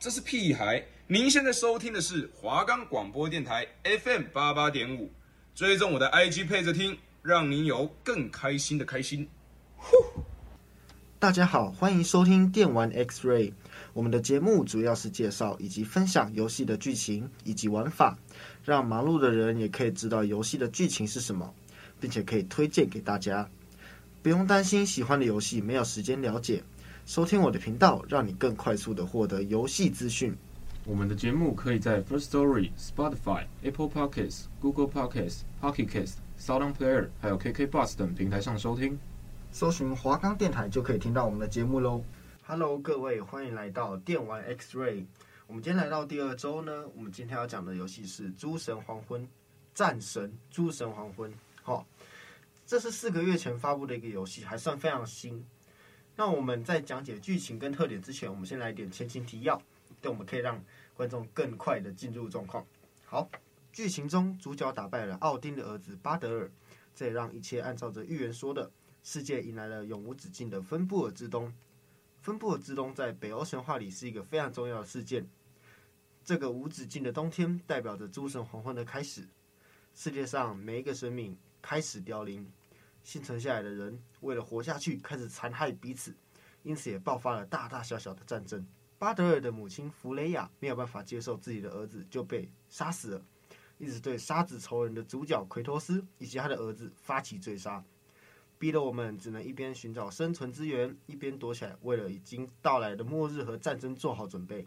这是屁孩。您现在收听的是华冈广播电台 FM 八八点五，追踪我的 IG 配着听，让您有更开心的开心。呼！大家好，欢迎收听电玩 X-Ray。我们的节目主要是介绍以及分享游戏的剧情以及玩法，让忙碌的人也可以知道游戏的剧情是什么，并且可以推荐给大家。不用担心喜欢的游戏没有时间了解。收听我的频道，让你更快速的获得游戏资讯。我们的节目可以在 First Story、Spotify、Apple Podcasts、Google Podcasts、Pocket Casts、SoundPlayer 还有 KK Bus 等平台上收听。搜寻华冈电台就可以听到我们的节目喽。Hello，各位，欢迎来到电玩 X-Ray。我们今天来到第二周呢，我们今天要讲的游戏是《诸神黄昏》战神诸神黄昏。好，这是四个月前发布的一个游戏，还算非常新。那我们在讲解剧情跟特点之前，我们先来一点前情提要，对，我们可以让观众更快的进入状况。好，剧情中主角打败了奥丁的儿子巴德尔，这也让一切按照着预言说的，世界迎来了永无止境的芬布尔之冬。芬布尔之冬在北欧神话里是一个非常重要的事件，这个无止境的冬天代表着诸神黄昏的开始，世界上每一个生命开始凋零。幸存下来的人为了活下去，开始残害彼此，因此也爆发了大大小小的战争。巴德尔的母亲弗雷亚没有办法接受自己的儿子就被杀死了，一直对杀子仇人的主角奎托斯以及他的儿子发起追杀，逼得我们只能一边寻找生存资源，一边躲起来，为了已经到来的末日和战争做好准备。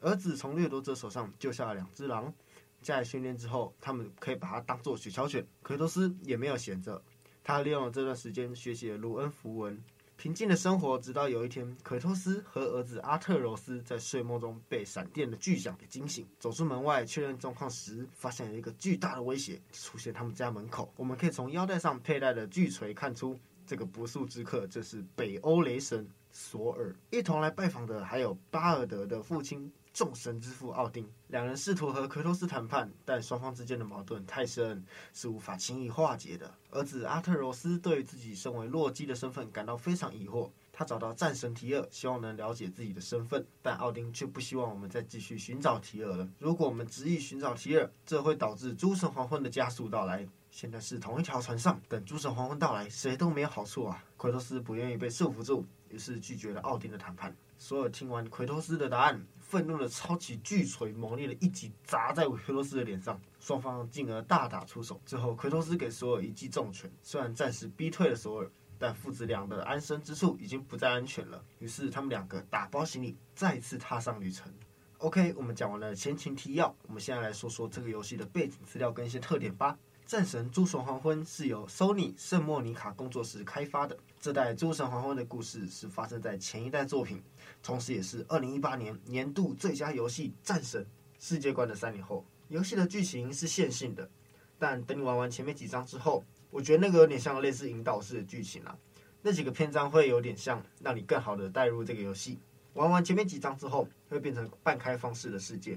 儿子从掠夺者手上救下了两只狼，在训练之后，他们可以把它当做雪橇犬。奎托斯也没有闲着。他利用了这段时间学习了卢恩符文，平静的生活。直到有一天，奎托斯和儿子阿特柔斯在睡梦中被闪电的巨响给惊醒，走出门外确认状况时，发现了一个巨大的威胁出现他们家门口。我们可以从腰带上佩戴的巨锤看出，这个不速之客正是北欧雷神索尔。一同来拜访的还有巴尔德的父亲。众神之父奥丁，两人试图和奎托斯谈判，但双方之间的矛盾太深，是无法轻易化解的。儿子阿特柔斯对自己身为洛基的身份感到非常疑惑，他找到战神提尔，希望能了解自己的身份，但奥丁却不希望我们再继续寻找提尔了。如果我们执意寻找提尔，这会导致诸神黄昏的加速到来。现在是同一条船上，等诸神黄昏到来，谁都没有好处啊！奎托斯不愿意被束缚住，于是拒绝了奥丁的谈判。所有听完奎托斯的答案。愤怒的抄起巨锤，猛烈的一击砸在奎托斯的脸上，双方进而大打出手。最后，奎托斯给索尔一记重拳，虽然暂时逼退了索尔，但父子俩的安身之处已经不再安全了。于是，他们两个打包行李，再次踏上旅程。OK，我们讲完了前情提要，我们现在来说说这个游戏的背景资料跟一些特点吧。战神诸神黄昏是由 Sony 圣莫尼卡工作室开发的。这代诸神黄昏的故事是发生在前一代作品，同时也是二零一八年年度最佳游戏《战神》世界观的三年后。游戏的剧情是线性的，但等你玩完前面几章之后，我觉得那个有点像类似引导式的剧情啦。那几个篇章会有点像，让你更好的带入这个游戏。玩完前面几章之后，会变成半开放式的世界。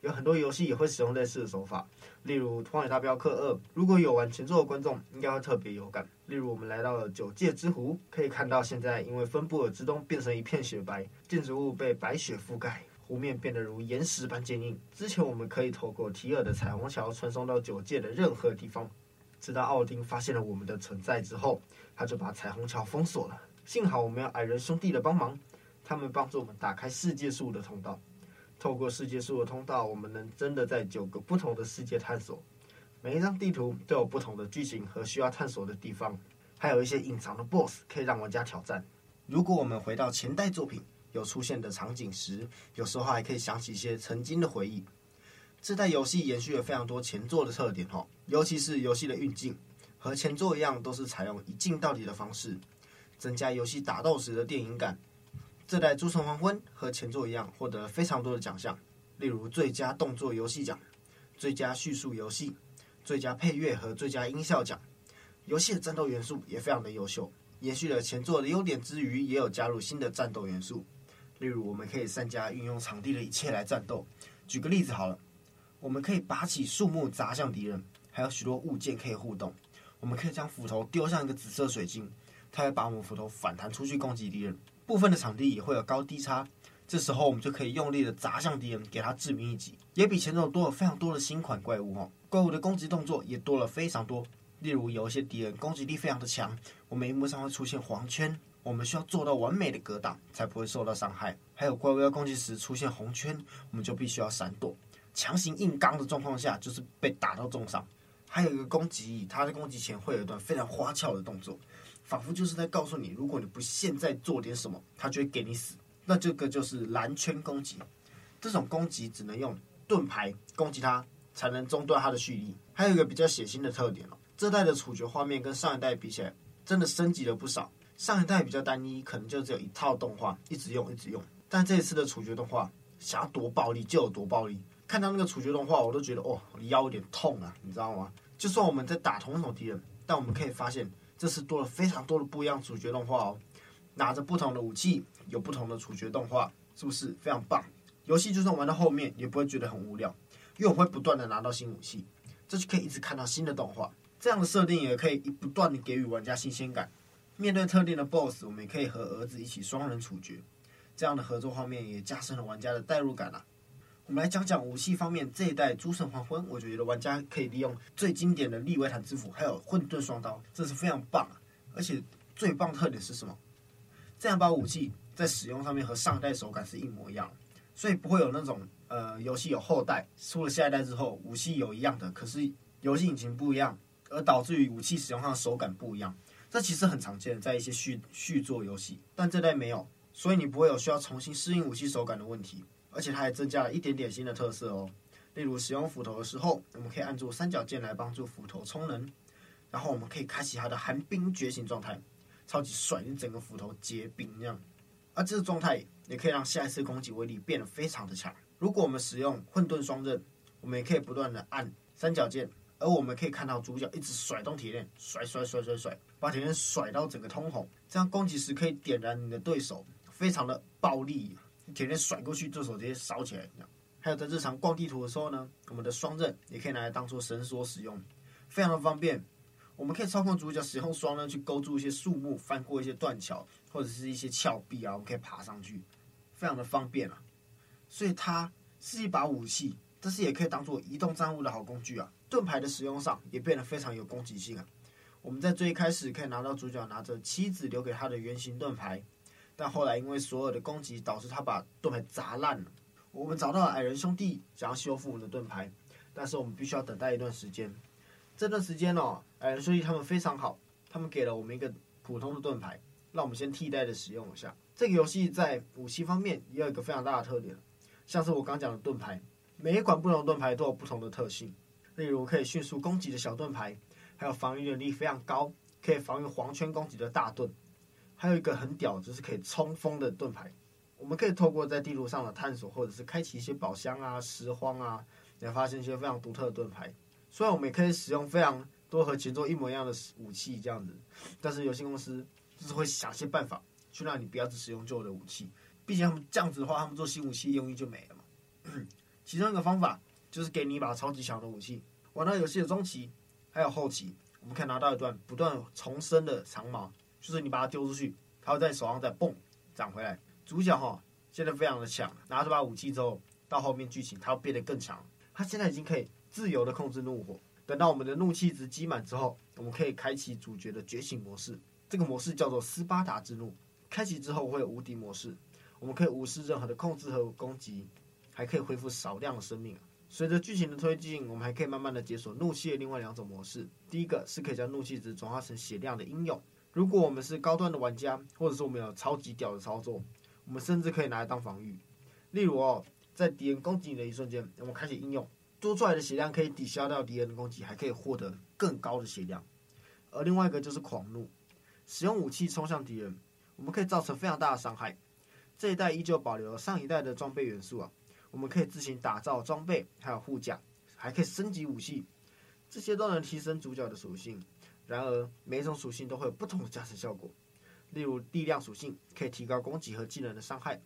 有很多游戏也会使用类似的手法，例如《荒野大镖客二》。如果有玩前作的观众，应该会特别有感。例如，我们来到了九界之湖，可以看到现在因为芬布尔之冬变成一片雪白，建筑物被白雪覆盖，湖面变得如岩石般坚硬。之前我们可以透过提尔的彩虹桥传送到九界的任何地方。直到奥丁发现了我们的存在之后，他就把彩虹桥封锁了。幸好我们有矮人兄弟的帮忙，他们帮助我们打开世界树的通道。透过世界树的通道，我们能真的在九个不同的世界探索。每一张地图都有不同的剧情和需要探索的地方，还有一些隐藏的 BOSS 可以让玩家挑战。如果我们回到前代作品有出现的场景时，有时候还可以想起一些曾经的回忆。这代游戏延续了非常多前作的特点哈，尤其是游戏的运镜，和前作一样，都是采用一镜到底的方式，增加游戏打斗时的电影感。这代《诸神黄昏》和前作一样，获得了非常多的奖项，例如最佳动作游戏奖、最佳叙述游戏、最佳配乐和最佳音效奖。游戏的战斗元素也非常的优秀，延续了前作的优点之余，也有加入新的战斗元素，例如我们可以善加运用场地的一切来战斗。举个例子好了，我们可以拔起树木砸向敌人，还有许多物件可以互动。我们可以将斧头丢向一个紫色水晶，它会把我们斧头反弹出去攻击敌人。部分的场地也会有高低差，这时候我们就可以用力的砸向敌人，给他致命一击，也比前种多了非常多的新款怪物哦。怪物的攻击动作也多了非常多，例如有一些敌人攻击力非常的强，我们荧幕上会出现黄圈，我们需要做到完美的格挡，才不会受到伤害。还有怪物要攻击时出现红圈，我们就必须要闪躲，强行硬刚的状况下就是被打到重伤。还有一个攻击，它在攻击前会有一段非常花俏的动作，仿佛就是在告诉你，如果你不现在做点什么，它就会给你死。那这个就是蓝圈攻击，这种攻击只能用盾牌攻击它，才能中断它的蓄力。还有一个比较血腥的特点哦，这代的处决画面跟上一代比起来，真的升级了不少。上一代比较单一，可能就只有一套动画，一直用一直用。但这一次的处决动画，想要多暴力就有多暴力。看到那个处决动画，我都觉得哦，我的腰有点痛啊，你知道吗？就算我们在打同一种敌人，但我们可以发现，这次多了非常多的不一样主角动画哦。拿着不同的武器，有不同的主角动画，是不是非常棒？游戏就算玩到后面也不会觉得很无聊，因为我会不断的拿到新武器，这就可以一直看到新的动画。这样的设定也可以不断的给予玩家新鲜感。面对特定的 BOSS，我们也可以和儿子一起双人处决，这样的合作画面也加深了玩家的代入感啊。我们来讲讲武器方面，这一代诸神黄昏，我觉得玩家可以利用最经典的利维坦之斧，还有混沌双刀，这是非常棒！而且最棒特点是什么？这样把武器在使用上面和上一代手感是一模一样，所以不会有那种呃游戏有后代出了下一代之后武器有一样的，可是游戏引擎不一样，而导致于武器使用上的手感不一样。这其实很常见，在一些续续作游戏，但这代没有，所以你不会有需要重新适应武器手感的问题。而且它还增加了一点点新的特色哦，例如使用斧头的时候，我们可以按住三角键来帮助斧头充能，然后我们可以开启它的寒冰觉醒状态。超级帅，你整个斧头结冰这样，而这个状态也可以让下一次攻击威力变得非常的强。如果我们使用混沌双刃，我们也可以不断的按三角键，而我们可以看到主角一直甩动铁链，甩甩甩甩甩，把铁链甩到整个通红，这样攻击时可以点燃你的对手，非常的暴力。天天甩过去，这手直接烧起来这样。还有在日常逛地图的时候呢，我们的双刃也可以拿来当做绳索使用，非常的方便。我们可以操控主角使用双刃去勾住一些树木，翻过一些断桥，或者是一些峭壁啊，我们可以爬上去，非常的方便啊。所以它是一把武器，但是也可以当做移动战物的好工具啊。盾牌的使用上也变得非常有攻击性啊。我们在最一开始可以拿到主角拿着妻子留给他的圆形盾牌，但后来因为所有的攻击导致他把盾牌砸烂了。我们找到了矮人兄弟，想要修复我们的盾牌，但是我们必须要等待一段时间。这段时间哦，矮人兄弟他们非常好，他们给了我们一个普通的盾牌，让我们先替代的使用一下。这个游戏在武器方面也有一个非常大的特点，像是我刚讲的盾牌，每一款不同盾牌都有不同的特性。例如可以迅速攻击的小盾牌，还有防御能力非常高，可以防御黄圈攻击的大盾，还有一个很屌就是可以冲锋的盾牌。我们可以透过在地图上的探索，或者是开启一些宝箱啊、拾荒啊，来发现一些非常独特的盾牌。虽然我们也可以使用非常多和前作一模一样的武器这样子，但是游戏公司就是会想些办法去让你不要只使用旧的武器。毕竟他们这样子的话，他们做新武器用意就没了嘛。其中一个方法就是给你一把超级强的武器。玩到游戏的中期还有后期，我们可以拿到一段不断重生的长矛，就是你把它丢出去，它会在手上再蹦长回来。主角哈现在非常的强，拿这把武器之后，到后面剧情它会变得更强。他现在已经可以。自由的控制怒火，等到我们的怒气值积满之后，我们可以开启主角的觉醒模式。这个模式叫做斯巴达之怒。开启之后会有无敌模式，我们可以无视任何的控制和攻击，还可以恢复少量的生命。随着剧情的推进，我们还可以慢慢的解锁怒气的另外两种模式。第一个是可以将怒气值转化成血量的英勇。如果我们是高端的玩家，或者是我们有超级屌的操作，我们甚至可以拿来当防御。例如哦，在敌人攻击你的一瞬间，我们开启应用。多出来的血量可以抵消掉敌人的攻击，还可以获得更高的血量。而另外一个就是狂怒，使用武器冲向敌人，我们可以造成非常大的伤害。这一代依旧保留了上一代的装备元素啊，我们可以自行打造装备，还有护甲，还可以升级武器，这些都能提升主角的属性。然而，每一种属性都会有不同的加成效果。例如，力量属性可以提高攻击和技能的伤害，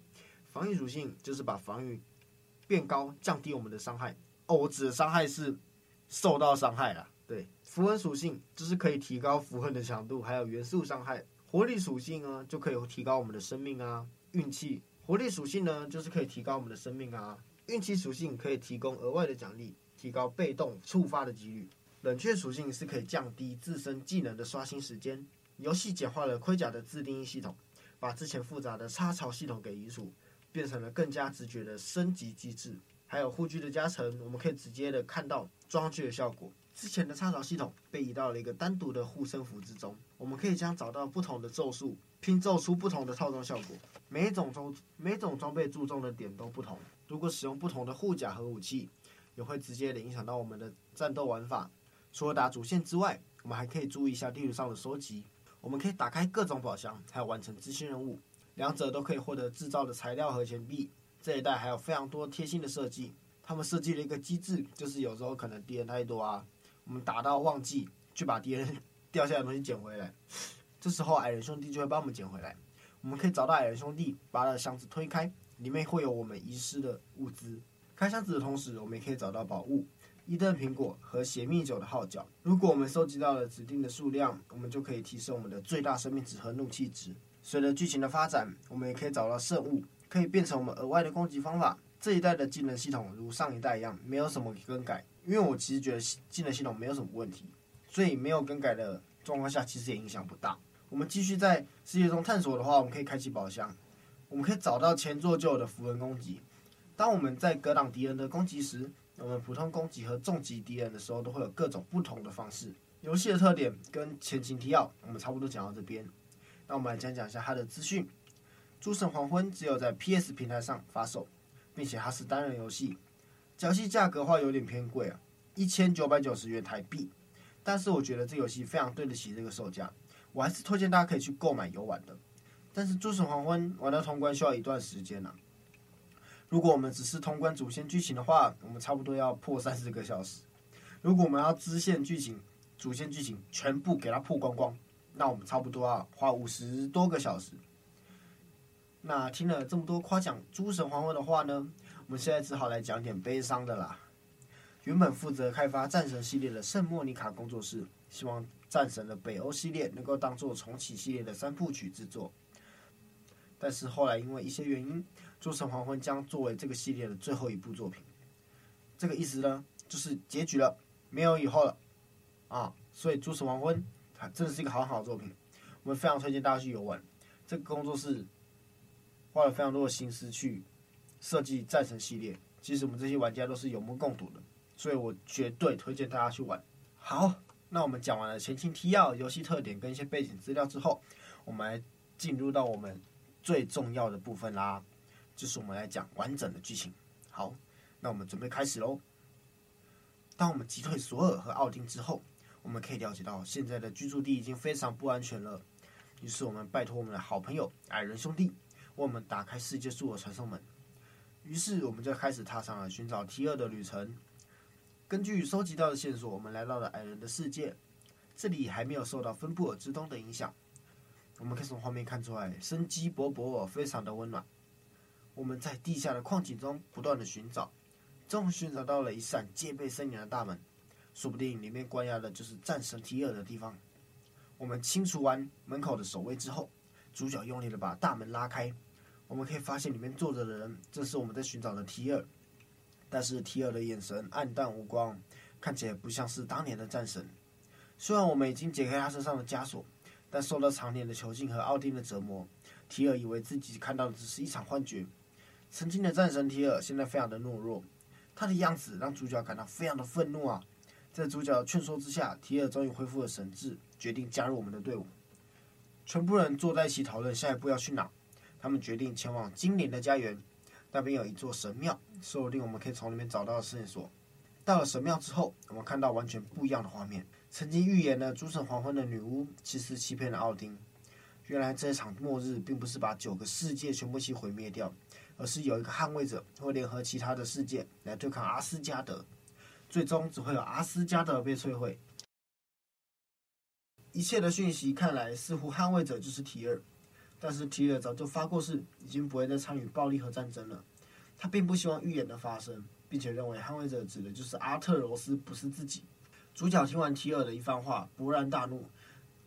防御属性就是把防御变高，降低我们的伤害。哦，我指的伤害是受到伤害了。对，符文属性就是可以提高符文的强度，还有元素伤害。活力属性呢，就可以提高我们的生命啊、运气活力属性呢，就是可以提高我们的生命啊。运气属性可以提供额外的奖励，提高被动触发的几率。冷却属性是可以降低自身技能的刷新时间。游戏简化了盔甲的自定义系统，把之前复杂的插槽系统给移除，变成了更加直觉的升级机制。还有护具的加成，我们可以直接的看到装具的效果。之前的插槽系统被移到了一个单独的护身符之中，我们可以将找到不同的咒术拼凑出不同的套装效果。每一种装每种装备注重的点都不同，如果使用不同的护甲和武器，也会直接的影响到我们的战斗玩法。除了打主线之外，我们还可以注意一下地图上的收集。我们可以打开各种宝箱，还有完成支线任务，两者都可以获得制造的材料和钱币。这一代还有非常多贴心的设计，他们设计了一个机制，就是有时候可能敌人太多啊，我们打到忘记去把敌人 掉下的东西捡回来，这时候矮人兄弟就会帮我们捡回来。我们可以找到矮人兄弟，把他的箱子推开，里面会有我们遗失的物资。开箱子的同时，我们也可以找到宝物。伊登苹果和血蜜酒的号角，如果我们收集到了指定的数量，我们就可以提升我们的最大生命值和怒气值。随着剧情的发展，我们也可以找到圣物，可以变成我们额外的攻击方法。这一代的技能系统如上一代一样，没有什么更改，因为我其实觉得技能系统没有什么问题，所以没有更改的状况下，其实也影响不大。我们继续在世界中探索的话，我们可以开启宝箱，我们可以找到前作就有的符文攻击。当我们在格挡敌人的攻击时，我们普通攻击和重击敌人的时候，都会有各种不同的方式。游戏的特点跟前情提要，我们差不多讲到这边。那我们来讲讲一下它的资讯。《诸神黄昏》只有在 PS 平台上发售，并且它是单人游戏。游戏价格的话有点偏贵啊，一千九百九十元台币。但是我觉得这游戏非常对得起这个售价，我还是推荐大家可以去购买游玩的。但是《诸神黄昏》玩到通关需要一段时间呢、啊。如果我们只是通关主线剧情的话，我们差不多要破三十个小时。如果我们要支线剧情、主线剧情全部给它破光光，那我们差不多要花五十多个小时。那听了这么多夸奖《诸神黄昏》的话呢，我们现在只好来讲点悲伤的啦。原本负责开发战神系列的圣莫妮卡工作室，希望战神的北欧系列能够当做重启系列的三部曲制作，但是后来因为一些原因。《诸神黄昏》将作为这个系列的最后一部作品，这个意思呢，就是结局了，没有以后了啊！所以《诸神黄昏》它真的是一个很好的作品，我们非常推荐大家去游玩。这个工作室花了非常多的心思去设计战神系列，其实我们这些玩家都是有目共睹的，所以我绝对推荐大家去玩。好，那我们讲完了前情提要、游戏特点跟一些背景资料之后，我们来进入到我们最重要的部分啦。就是我们来讲完整的剧情。好，那我们准备开始喽。当我们击退索尔和奥丁之后，我们可以了解到现在的居住地已经非常不安全了。于是我们拜托我们的好朋友矮人兄弟，为我们打开世界树的传送门。于是我们就开始踏上了寻找提尔的旅程。根据收集到的线索，我们来到了矮人的世界。这里还没有受到芬布尔之冬的影响。我们可以从画面看出来，生机勃勃，非常的温暖。我们在地下的矿井中不断的寻找，终于寻找到了一扇戒备森严的大门，说不定里面关押的就是战神提尔的地方。我们清除完门口的守卫之后，主角用力的把大门拉开，我们可以发现里面坐着的人正是我们在寻找的提尔，但是提尔的眼神黯淡无光，看起来不像是当年的战神。虽然我们已经解开他身上的枷锁，但受到常年的囚禁和奥丁的折磨，提尔以为自己看到的只是一场幻觉。曾经的战神提尔现在非常的懦弱，他的样子让主角感到非常的愤怒啊！在主角的劝说之下，提尔终于恢复了神智，决定加入我们的队伍。全部人坐在一起讨论下一步要去哪。他们决定前往精灵的家园，那边有一座神庙，说不定我们可以从里面找到线索。到了神庙之后，我们看到完全不一样的画面。曾经预言了诸神黄昏的女巫，其实欺骗了奥丁。原来这场末日并不是把九个世界全部一起毁灭掉。而是有一个捍卫者会联合其他的世界来对抗阿斯加德，最终只会有阿斯加德被摧毁。一切的讯息看来似乎捍卫者就是提尔，但是提尔早就发过誓，已经不会再参与暴力和战争了。他并不希望预言的发生，并且认为捍卫者指的就是阿特罗斯，不是自己。主角听完提尔的一番话，勃然大怒。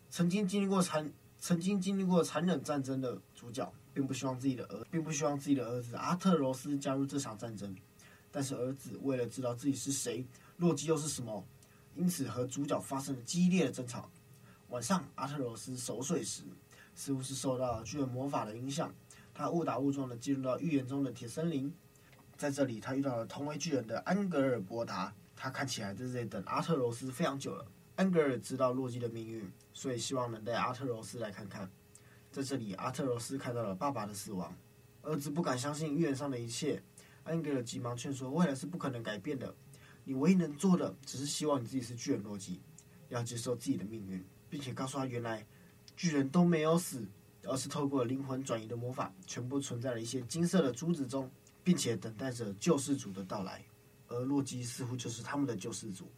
曾经经历过残，曾经经历过残忍战争的主角。并不希望自己的儿，并不希望自己的儿子阿特柔斯加入这场战争。但是儿子为了知道自己是谁，洛基又是什么，因此和主角发生了激烈的争吵。晚上，阿特柔斯熟睡时，似乎是受到了巨人魔法的影响，他误打误撞的进入到预言中的铁森林。在这里，他遇到了同为巨人的安格尔伯达，他看起来在这里等阿特柔斯非常久了。安格尔知道洛基的命运，所以希望能带阿特柔斯来看看。在这里，阿特柔斯看到了爸爸的死亡，儿子不敢相信预言上的一切。安格尔急忙劝说：“未来是不可能改变的，你唯一能做的只是希望你自己是巨人洛基，要接受自己的命运，并且告诉他，原来巨人都没有死，而是透过灵魂转移的魔法，全部存在了一些金色的珠子中，并且等待着救世主的到来。而洛基似乎就是他们的救世主。”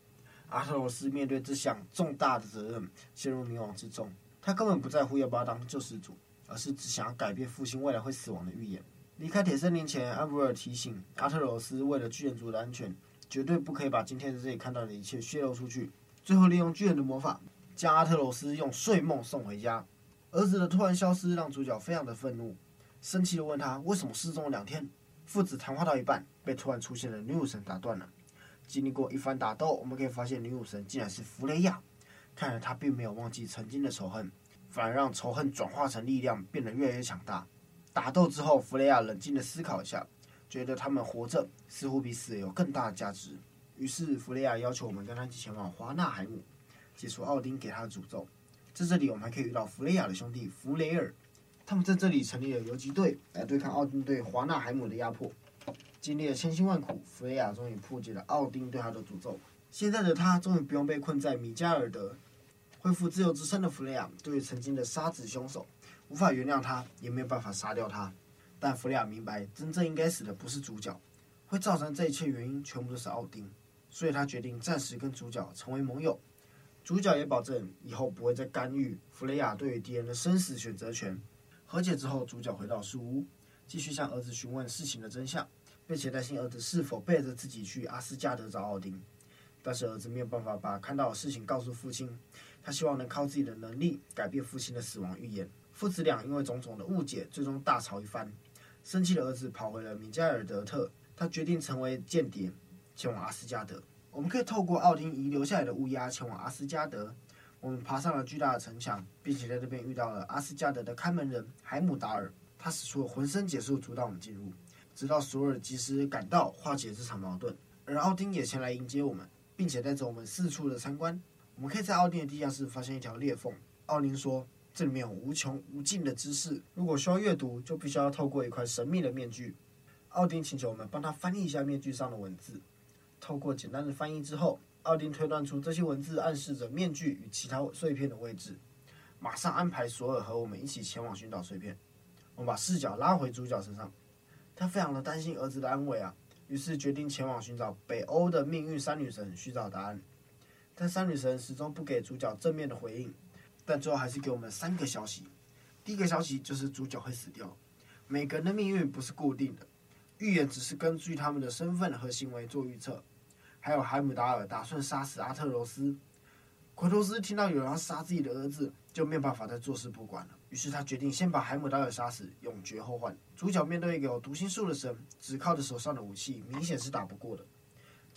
阿特罗斯面对这项重大的责任，陷入迷惘之中。他根本不在乎要不要当救世主，而是只想要改变父亲未来会死亡的预言。离开铁森林前，安布尔提醒阿特罗斯，为了巨人族的安全，绝对不可以把今天在这里看到的一切泄露出去。最后，利用巨人的魔法，将阿特罗斯用睡梦送回家。儿子的突然消失让主角非常的愤怒，生气地问他为什么失踪了两天。父子谈话到一半，被突然出现的女武神打断了。经历过一番打斗，我们可以发现女武神竟然是弗雷亚。看来他并没有忘记曾经的仇恨，反而让仇恨转化成力量，变得越来越强大。打斗之后，弗雷亚冷静地思考一下，觉得他们活着似乎比死有更大的价值。于是弗雷亚要求我们跟他一起前往华纳海姆，解除奥丁给他的诅咒。在这里，我们还可以遇到弗雷亚的兄弟弗雷尔，他们在这里成立了游击队，来对抗奥丁对华纳海姆的压迫。经历了千辛万苦，弗雷亚终于破解了奥丁对他的诅咒。现在的他终于不用被困在米加尔德，恢复自由之身的弗雷亚对于曾经的杀子凶手无法原谅他，也没有办法杀掉他。但弗雷亚明白，真正应该死的不是主角，会造成这一切原因全部都是奥丁，所以他决定暂时跟主角成为盟友。主角也保证以后不会再干预弗雷亚对于敌人的生死选择权。和解之后，主角回到树屋，继续向儿子询问事情的真相。并且担心儿子是否背着自己去阿斯加德找奥丁，但是儿子没有办法把看到的事情告诉父亲。他希望能靠自己的能力改变父亲的死亡预言。父子俩因为种种的误解，最终大吵一番。生气的儿子跑回了米加尔德特，他决定成为间谍，前往阿斯加德。我们可以透过奥丁遗留下来的乌鸦前往阿斯加德。我们爬上了巨大的城墙，并且在这边遇到了阿斯加德的看门人海姆达尔。他使出了浑身解数阻挡我们进入。直到索尔及时赶到，化解这场矛盾，而奥丁也前来迎接我们，并且带着我们四处的参观。我们可以在奥丁的地下室发现一条裂缝。奥丁说：“这里面有无穷无尽的知识，如果需要阅读，就必须要透过一块神秘的面具。”奥丁请求我们帮他翻译一下面具上的文字。透过简单的翻译之后，奥丁推断出这些文字暗示着面具与其他碎片的位置，马上安排索尔和我们一起前往寻找碎片。我们把视角拉回主角身上。他非常的担心儿子的安危啊，于是决定前往寻找北欧的命运三女神寻找答案，但三女神始终不给主角正面的回应，但最后还是给我们三个消息。第一个消息就是主角会死掉，每个人的命运不是固定的，预言只是根据他们的身份和行为做预测。还有海姆达尔打算杀死阿特柔斯，奎托斯听到有人要杀自己的儿子，就没有办法再坐视不管了。于是他决定先把海姆达尔杀死，永绝后患。主角面对一个有读心术的神，只靠着手上的武器，明显是打不过的。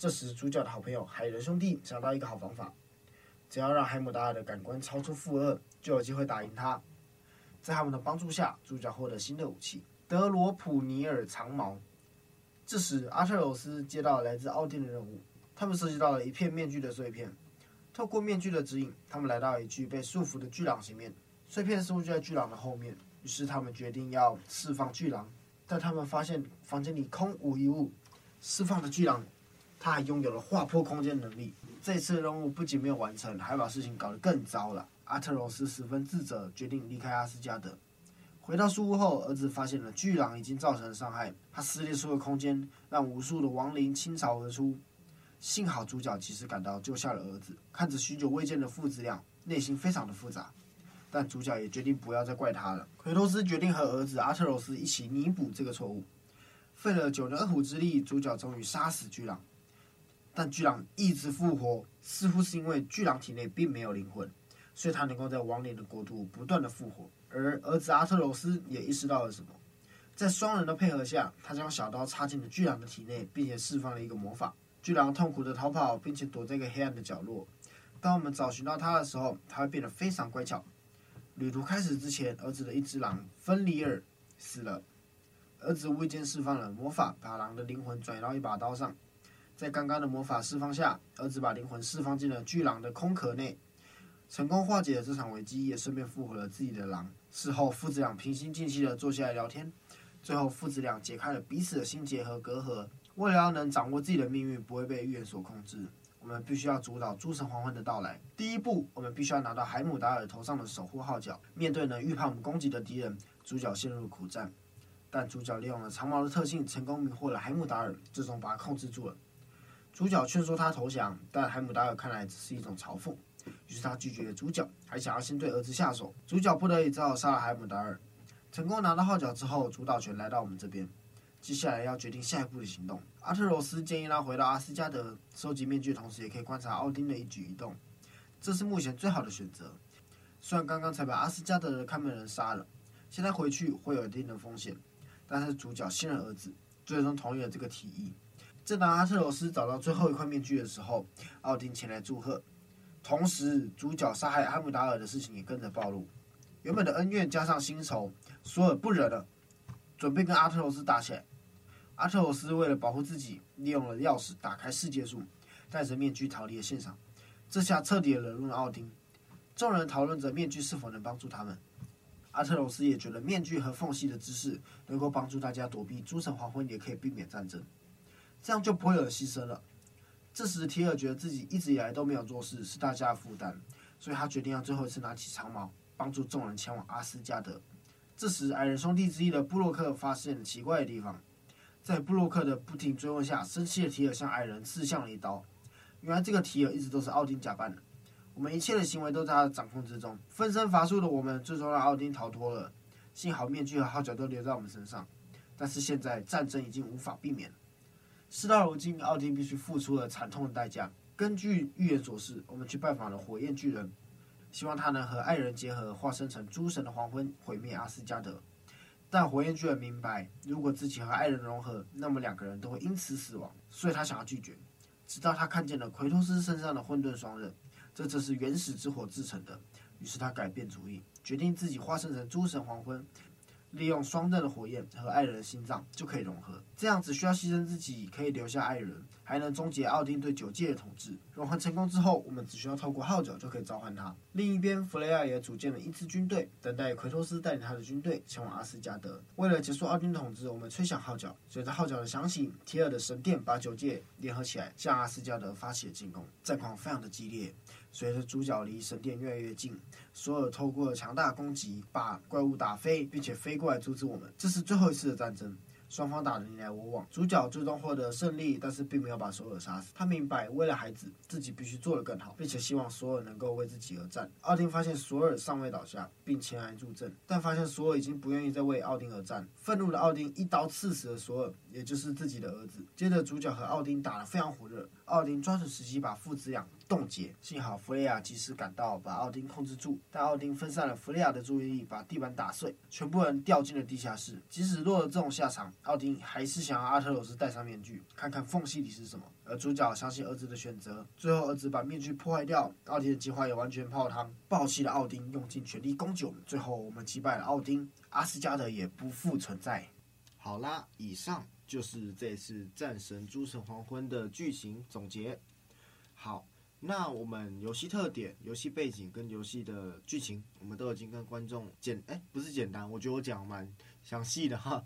这时，主角的好朋友海人兄弟想到一个好方法，只要让海姆达尔的感官超出负二，就有机会打赢他。在他们的帮助下，主角获得新的武器——德罗普尼尔长矛。这时，阿特柔斯接到来自奥丁的任务，他们涉及到了一片面具的碎片。透过面具的指引，他们来到一具被束缚的巨狼前面。碎片似乎就在巨狼的后面，于是他们决定要释放巨狼，但他们发现房间里空无一物。释放的巨狼，他还拥有了划破空间能力。这次任务不仅没有完成，还把事情搞得更糟了。阿特柔斯十分自责，决定离开阿斯加德。回到树屋后，儿子发现了巨狼已经造成了伤害，他撕裂出了空间，让无数的亡灵倾巢而出。幸好主角及时赶到，救下了儿子。看着许久未见的父子俩，内心非常的复杂。但主角也决定不要再怪他了。奎托斯决定和儿子阿特柔斯一起弥补这个错误。费了九牛二虎之力，主角终于杀死巨狼。但巨狼一直复活，似乎是因为巨狼体内并没有灵魂，所以他能够在亡灵的国度不断的复活。而儿子阿特柔斯也意识到了什么，在双人的配合下，他将小刀插进了巨狼的体内，并且释放了一个魔法。巨狼痛苦的逃跑，并且躲在一个黑暗的角落。当我们找寻到他的时候，他会变得非常乖巧。旅途开始之前，儿子的一只狼芬里尔死了。儿子无意间释放了魔法，把狼的灵魂转移到一把刀上。在刚刚的魔法释放下，儿子把灵魂释放进了巨狼的空壳内，成功化解了这场危机，也顺便复活了自己的狼。事后，父子俩平心静气地坐下来聊天。最后，父子俩解开了彼此的心结和隔阂。为了要能掌握自己的命运，不会被预言所控制，我们必须要阻挡诸神黄昏的到来。第一步，我们必须要拿到海姆达尔头上的守护号角。面对能预判我们攻击的敌人，主角陷入苦战。但主角利用了长矛的特性，成功迷惑了海姆达尔，最终把他控制住了。主角劝说他投降，但海姆达尔看来只是一种嘲讽，于是他拒绝了主角，还想要先对儿子下手。主角不得已只好杀了海姆达尔。成功拿到号角之后，主导权来到我们这边。接下来要决定下一步的行动。阿特柔斯建议他回到阿斯加德收集面具，同时也可以观察奥丁的一举一动，这是目前最好的选择。虽然刚刚才把阿斯加德的看门人杀了，现在回去会有一定的风险，但是主角信任儿子，最终同意了这个提议。正当阿特柔斯找到最后一块面具的时候，奥丁前来祝贺，同时主角杀害阿姆达尔的事情也跟着暴露。原本的恩怨加上新仇，索尔不忍了，准备跟阿特柔斯打起来。阿特柔斯为了保护自己，利用了钥匙打开世界树，戴着面具逃离了现场。这下彻底惹怒了奥丁。众人讨论着面具是否能帮助他们。阿特柔斯也觉得面具和缝隙的知识能够帮助大家躲避诸神黄昏，也可以避免战争，这样就不会有牺牲了。这时，提尔觉得自己一直以来都没有做事，是大家的负担，所以他决定要最后一次拿起长矛，帮助众人前往阿斯加德。这时，矮人兄弟之一的布洛克发现了奇怪的地方。在布洛克的不停追问下，生气的提尔向矮人刺向了一刀。原来这个提尔一直都是奥丁假扮的，我们一切的行为都在他的掌控之中。分身乏术的我们最终让奥丁逃脱了，幸好面具和号角都留在我们身上。但是现在战争已经无法避免，事到如今，奥丁必须付出了惨痛的代价。根据预言所示，我们去拜访了火焰巨人，希望他能和爱人结合，化身成诸神的黄昏，毁灭阿斯加德。但火焰巨人明白，如果自己和爱人融合，那么两个人都会因此死亡，所以他想要拒绝。直到他看见了奎托斯身上的混沌双刃，这正是原始之火制成的。于是他改变主意，决定自己化身成诸神黄昏。利用双刃的火焰和爱人的心脏就可以融合，这样只需要牺牲自己，可以留下爱人，还能终结奥丁对九界的统治。融合成功之后，我们只需要透过号角就可以召唤他。另一边，弗雷亚也组建了一支军队，等待奎托斯带领他的军队前往阿斯加德。为了结束奥丁统治，我们吹响号角。随着号角的响起，提尔的神殿把九界联合起来，向阿斯加德发起了进攻。战况非常的激烈。随着主角离神殿越来越近，索尔透过强大攻击把怪物打飞，并且飞过来阻止我们。这是最后一次的战争，双方打得你来我往。主角最终获得胜利，但是并没有把索尔杀死。他明白，为了孩子，自己必须做得更好，并且希望索尔能够为自己而战。奥丁发现索尔尚未倒下，并前来助阵，但发现索尔已经不愿意再为奥丁而战。愤怒的奥丁一刀刺死了索尔，也就是自己的儿子。接着，主角和奥丁打得非常火热，奥丁抓住时机把父子俩。冻结，幸好弗雷亚及时赶到，把奥丁控制住。但奥丁分散了弗雷亚的注意力，把地板打碎，全部人掉进了地下室。即使落了这种下场，奥丁还是想要阿特罗斯戴上面具，看看缝隙里是什么。而主角相信儿子的选择，最后儿子把面具破坏掉，奥丁的计划也完全泡汤。暴气的奥丁用尽全力攻击我们，最后我们击败了奥丁，阿斯加德也不复存在。好啦，以上就是这次战神诸神黄昏的剧情总结。好。那我们游戏特点、游戏背景跟游戏的剧情，我们都已经跟观众简哎，不是简单，我觉得我讲蛮详细的哈。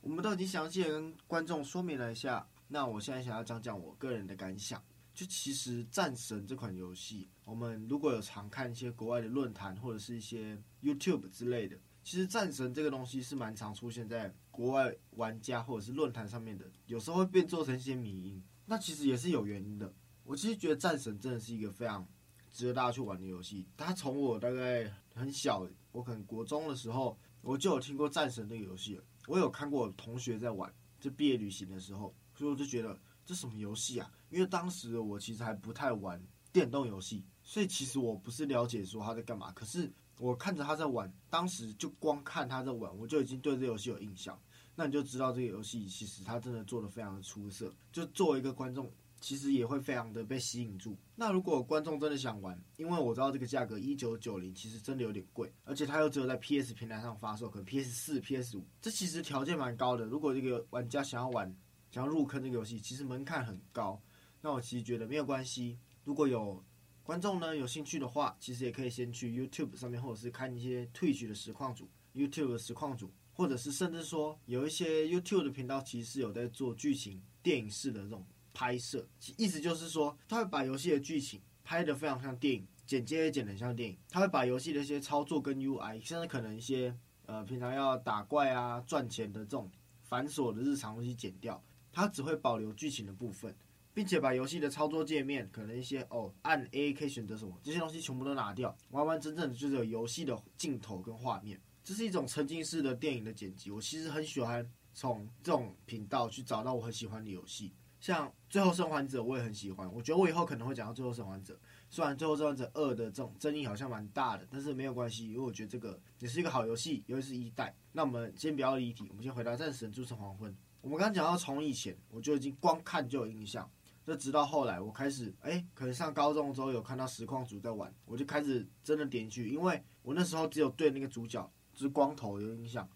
我们都已经详细的跟观众说明了一下。那我现在想要讲讲我个人的感想。就其实《战神》这款游戏，我们如果有常看一些国外的论坛或者是一些 YouTube 之类的，其实《战神》这个东西是蛮常出现在国外玩家或者是论坛上面的，有时候会变做成一些迷因。那其实也是有原因的。我其实觉得《战神》真的是一个非常值得大家去玩的游戏。它从我大概很小，我可能国中的时候，我就有听过《战神》这个游戏。我有看过我同学在玩，就毕业旅行的时候，所以我就觉得这什么游戏啊？因为当时我其实还不太玩电动游戏，所以其实我不是了解说他在干嘛。可是我看着他在玩，当时就光看他在玩，我就已经对这游戏有印象。那你就知道这个游戏其实他真的做得非常的出色。就作为一个观众，其实也会非常的被吸引住。那如果观众真的想玩，因为我知道这个价格一九九零其实真的有点贵，而且它又只有在 PS 平台上发售，可能 PS 四、PS 五，这其实条件蛮高的。如果这个玩家想要玩，想要入坑这个游戏，其实门槛很高。那我其实觉得没有关系，如果有观众呢有兴趣的话，其实也可以先去 YouTube 上面，或者是看一些 Twitch 的实况组、YouTube 的实况组。或者是甚至说有一些 YouTube 的频道，其实是有在做剧情电影式的这种拍摄，意思就是说，他会把游戏的剧情拍得非常像电影，剪接也剪得像电影。他会把游戏的一些操作跟 UI，甚至可能一些呃平常要打怪啊赚钱的这种繁琐的日常东西剪掉，他只会保留剧情的部分，并且把游戏的操作界面，可能一些哦按 A 可以选择什么这些东西全部都拿掉，完完整整的就是有游戏的镜头跟画面。这是一种沉浸式的电影的剪辑，我其实很喜欢从这种频道去找到我很喜欢的游戏，像《最后生还者》，我也很喜欢。我觉得我以后可能会讲到《最后生还者》，虽然《最后生还者二》的这种争议好像蛮大的，但是没有关系，因为我觉得这个也是一个好游戏，尤其是一代。那我们先不要离题，我们先回到《战神：诸神黄昏》。我们刚刚讲到从以前我就已经光看就有印象，就直到后来我开始哎，可能上高中之后有看到实况组在玩，我就开始真的点进去，因为我那时候只有对那个主角。就是光头有印象，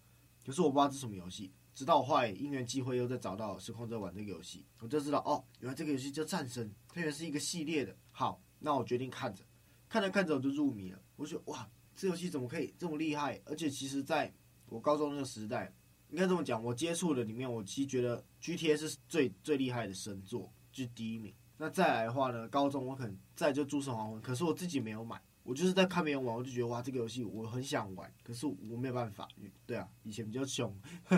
可是我不知道这是什么游戏。直到我后来因缘际会又再找到实况在玩这个游戏，我就知道哦，原来这个游戏叫战神，它原来是一个系列的。好，那我决定看着，看着看着我就入迷了。我就觉得哇，这游戏怎么可以这么厉害？而且其实在我高中那个时代，应该这么讲，我接触的里面，我其实觉得 GTA 是最最厉害的神作，就是第一名。那再来的话呢，高中我可能再就诸神黄昏，可是我自己没有买。我就是在看别人玩，我就觉得哇，这个游戏我很想玩，可是我没有办法。对啊，以前比较穷，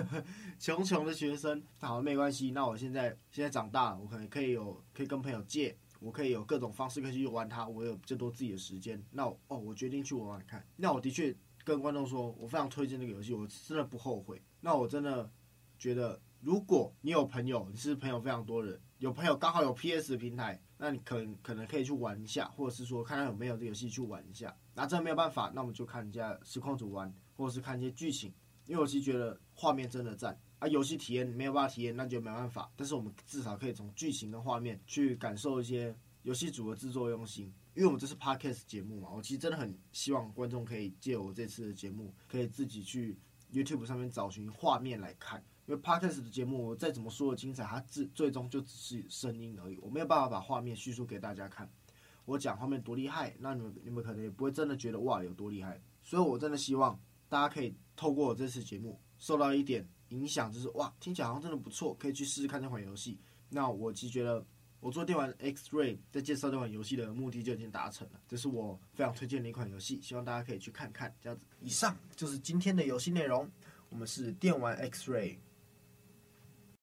穷穷的学生。好，没关系。那我现在现在长大了，我可能可以有可以跟朋友借，我可以有各种方式可以去玩它，我有更多自己的时间。那哦，我决定去玩玩看。那我的确跟观众说，我非常推荐这个游戏，我真的不后悔。那我真的觉得，如果你有朋友，你是朋友非常多人，有朋友刚好有 PS 的平台。那你可能可能可以去玩一下，或者是说看看有没有这个游戏去玩一下。那真的没有办法，那我们就看人家实况组玩，或者是看一些剧情。因为我其实觉得画面真的赞啊，游戏体验没有办法体验，那就没办法。但是我们至少可以从剧情的画面去感受一些游戏组的制作用心。因为我们这是 Podcast 节目嘛，我其实真的很希望观众可以借我这次的节目，可以自己去 YouTube 上面找寻画面来看。因为 Podcast 的节目，我再怎么说的精彩，它最最终就只是声音而已，我没有办法把画面叙述给大家看。我讲画面多厉害，那你们你们可能也不会真的觉得哇有多厉害。所以我真的希望大家可以透过我这次节目受到一点影响，就是哇听起来好像真的不错，可以去试试看这款游戏。那我其实觉得我做电玩 X-Ray 在介绍这款游戏的目的就已经达成了，这是我非常推荐的一款游戏，希望大家可以去看看。这样子，以上就是今天的游戏内容。我们是电玩 X-Ray。